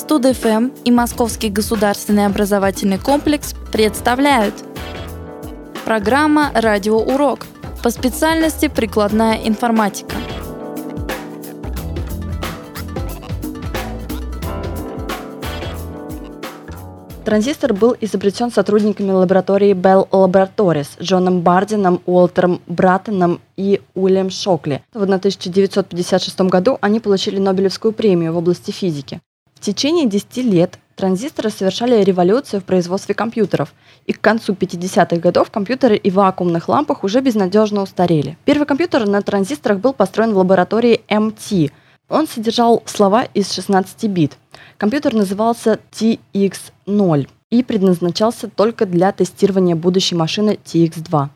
Студ-ФМ и Московский государственный образовательный комплекс представляют Программа «Радиоурок» по специальности «Прикладная информатика». Транзистор был изобретен сотрудниками лаборатории Bell Laboratories Джоном Бардином, Уолтером Браттоном и Уильям Шокли. В 1956 году они получили Нобелевскую премию в области физики. В течение 10 лет транзисторы совершали революцию в производстве компьютеров, и к концу 50-х годов компьютеры и вакуумных лампах уже безнадежно устарели. Первый компьютер на транзисторах был построен в лаборатории MT. Он содержал слова из 16 бит. Компьютер назывался TX0 и предназначался только для тестирования будущей машины TX2.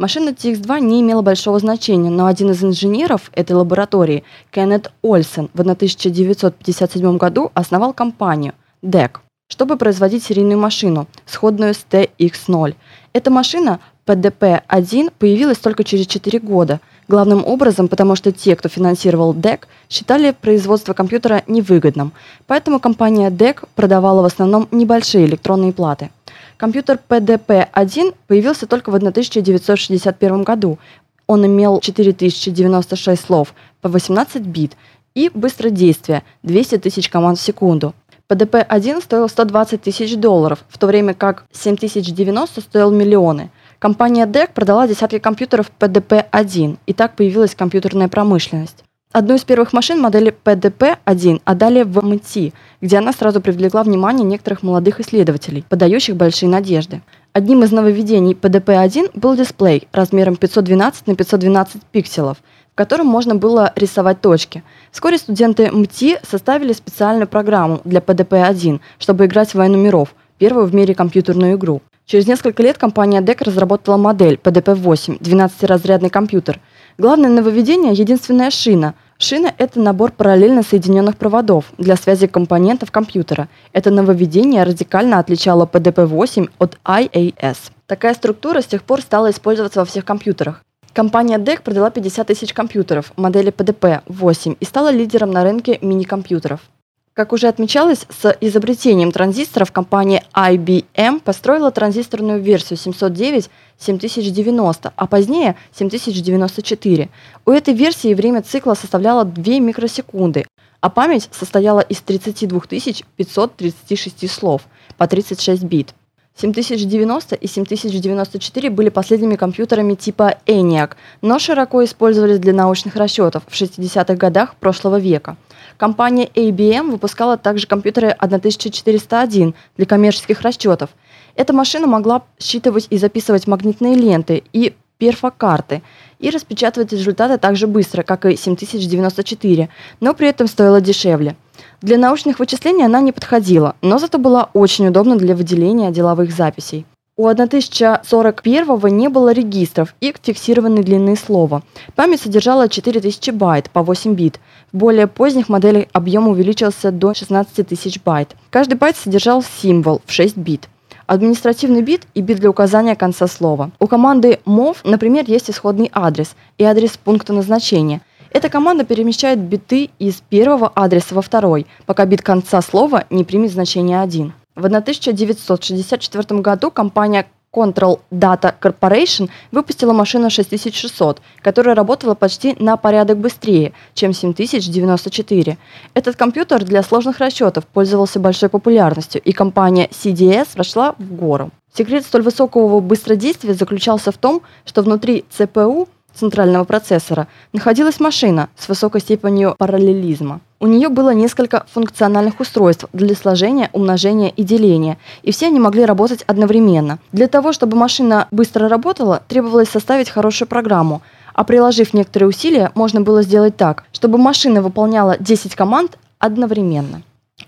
Машина TX2 не имела большого значения, но один из инженеров этой лаборатории, Кеннет Ольсен, в 1957 году основал компанию DEC, чтобы производить серийную машину, сходную с TX0. Эта машина PDP-1 появилась только через 4 года, главным образом потому, что те, кто финансировал DEC, считали производство компьютера невыгодным, поэтому компания DEC продавала в основном небольшие электронные платы – Компьютер PDP-1 появился только в 1961 году. Он имел 4096 слов по 18 бит и быстродействие 200 тысяч команд в секунду. PDP-1 стоил 120 тысяч долларов, в то время как 7090 стоил миллионы. Компания DEC продала десятки компьютеров PDP-1, и так появилась компьютерная промышленность. Одну из первых машин модели PDP-1 отдали в МТ, где она сразу привлекла внимание некоторых молодых исследователей, подающих большие надежды. Одним из нововведений PDP-1 был дисплей размером 512 на 512 пикселов, в котором можно было рисовать точки. Вскоре студенты МТ составили специальную программу для PDP-1, чтобы играть в «Войну миров», первую в мире компьютерную игру. Через несколько лет компания DEC разработала модель PDP-8, 12-разрядный компьютер – Главное нововведение – единственная шина. Шина – это набор параллельно соединенных проводов для связи компонентов компьютера. Это нововведение радикально отличало PDP-8 от IAS. Такая структура с тех пор стала использоваться во всех компьютерах. Компания DEC продала 50 тысяч компьютеров модели PDP-8 и стала лидером на рынке мини-компьютеров. Как уже отмечалось, с изобретением транзисторов компания IBM построила транзисторную версию 709-7090, а позднее 7094. У этой версии время цикла составляло 2 микросекунды, а память состояла из 32 536 слов по 36 бит. 7090 и 7094 были последними компьютерами типа ENIAC, но широко использовались для научных расчетов в 60-х годах прошлого века. Компания IBM выпускала также компьютеры 1401 для коммерческих расчетов. Эта машина могла считывать и записывать магнитные ленты и перфокарты и распечатывать результаты так же быстро, как и 7094, но при этом стоила дешевле. Для научных вычислений она не подходила, но зато была очень удобна для выделения деловых записей. У 1041 не было регистров и фиксированной длины слова. Память содержала 4000 байт по 8 бит. В более поздних моделях объем увеличился до 16 тысяч байт. Каждый байт содержал символ в 6 бит административный бит и бит для указания конца слова. У команды mov, например, есть исходный адрес и адрес пункта назначения. Эта команда перемещает биты из первого адреса во второй, пока бит конца слова не примет значение 1. В 1964 году компания Control Data Corporation выпустила машину 6600, которая работала почти на порядок быстрее, чем 7094. Этот компьютер для сложных расчетов пользовался большой популярностью, и компания CDS вошла в гору. Секрет столь высокого быстродействия заключался в том, что внутри CPU центрального процессора находилась машина с высокой степенью параллелизма. У нее было несколько функциональных устройств для сложения, умножения и деления, и все они могли работать одновременно. Для того, чтобы машина быстро работала, требовалось составить хорошую программу, а приложив некоторые усилия, можно было сделать так, чтобы машина выполняла 10 команд одновременно.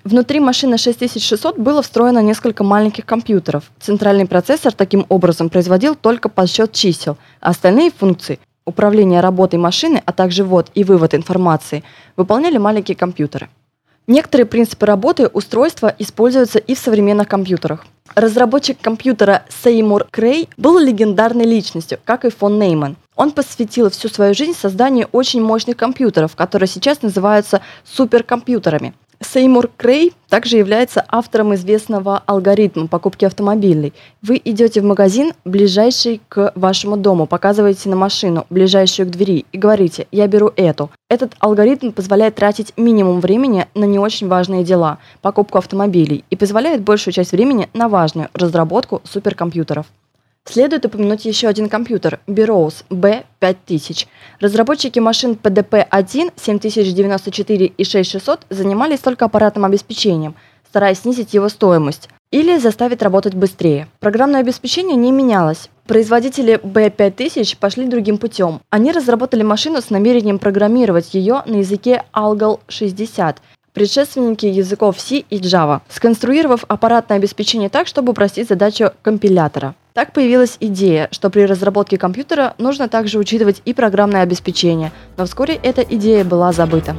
Внутри машины 6600 было встроено несколько маленьких компьютеров. Центральный процессор таким образом производил только подсчет чисел, а остальные функции управления работой машины, а также ввод и вывод информации, выполняли маленькие компьютеры. Некоторые принципы работы устройства используются и в современных компьютерах. Разработчик компьютера Сеймур Крей был легендарной личностью, как и фон Нейман. Он посвятил всю свою жизнь созданию очень мощных компьютеров, которые сейчас называются суперкомпьютерами. Сеймур Крей также является автором известного алгоритма покупки автомобилей. Вы идете в магазин, ближайший к вашему дому, показываете на машину, ближайшую к двери, и говорите «я беру эту». Этот алгоритм позволяет тратить минимум времени на не очень важные дела – покупку автомобилей, и позволяет большую часть времени на важную – разработку суперкомпьютеров. Следует упомянуть еще один компьютер – Burroughs B5000. Разработчики машин PDP-1, 7094 и 6600 занимались только аппаратным обеспечением, стараясь снизить его стоимость или заставить работать быстрее. Программное обеспечение не менялось. Производители B5000 пошли другим путем. Они разработали машину с намерением программировать ее на языке ALGOL 60, предшественники языков C и Java, сконструировав аппаратное обеспечение так, чтобы упростить задачу компилятора. Так появилась идея, что при разработке компьютера нужно также учитывать и программное обеспечение, но вскоре эта идея была забыта.